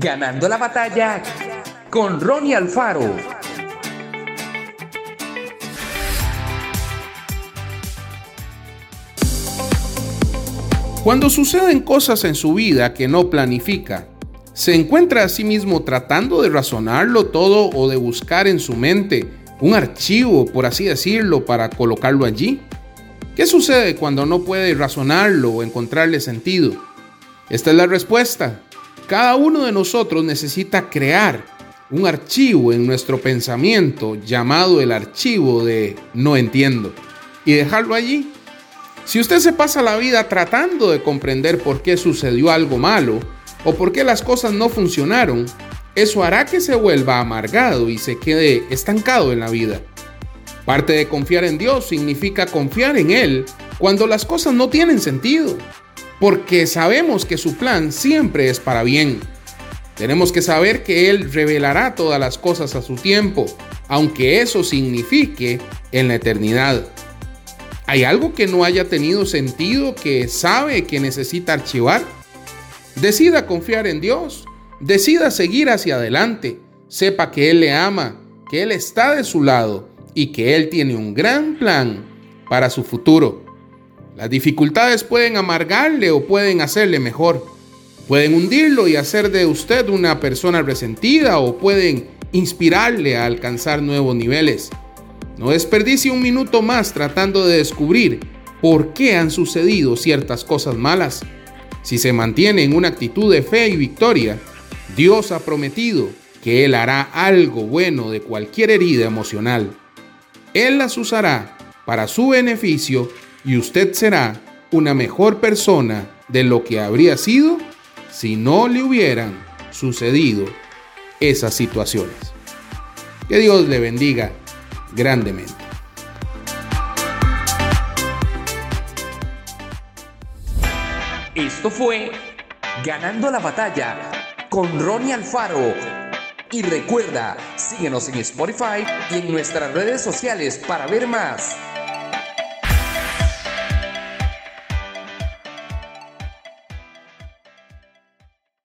Ganando la batalla con Ronnie Alfaro. Cuando suceden cosas en su vida que no planifica, se encuentra a sí mismo tratando de razonarlo todo o de buscar en su mente un archivo, por así decirlo, para colocarlo allí. ¿Qué sucede cuando no puede razonarlo o encontrarle sentido? Esta es la respuesta. Cada uno de nosotros necesita crear un archivo en nuestro pensamiento llamado el archivo de no entiendo y dejarlo allí. Si usted se pasa la vida tratando de comprender por qué sucedió algo malo o por qué las cosas no funcionaron, eso hará que se vuelva amargado y se quede estancado en la vida. Parte de confiar en Dios significa confiar en Él cuando las cosas no tienen sentido, porque sabemos que su plan siempre es para bien. Tenemos que saber que Él revelará todas las cosas a su tiempo, aunque eso signifique en la eternidad. ¿Hay algo que no haya tenido sentido que sabe que necesita archivar? Decida confiar en Dios, decida seguir hacia adelante, sepa que Él le ama, que Él está de su lado y que Él tiene un gran plan para su futuro. Las dificultades pueden amargarle o pueden hacerle mejor. Pueden hundirlo y hacer de usted una persona resentida o pueden inspirarle a alcanzar nuevos niveles. No desperdicie un minuto más tratando de descubrir por qué han sucedido ciertas cosas malas. Si se mantiene en una actitud de fe y victoria, Dios ha prometido que Él hará algo bueno de cualquier herida emocional. Él las usará para su beneficio y usted será una mejor persona de lo que habría sido si no le hubieran sucedido esas situaciones. Que Dios le bendiga grandemente. Esto fue Ganando la batalla con Ronnie Alfaro. Y recuerda, síguenos en Spotify y en nuestras redes sociales para ver más.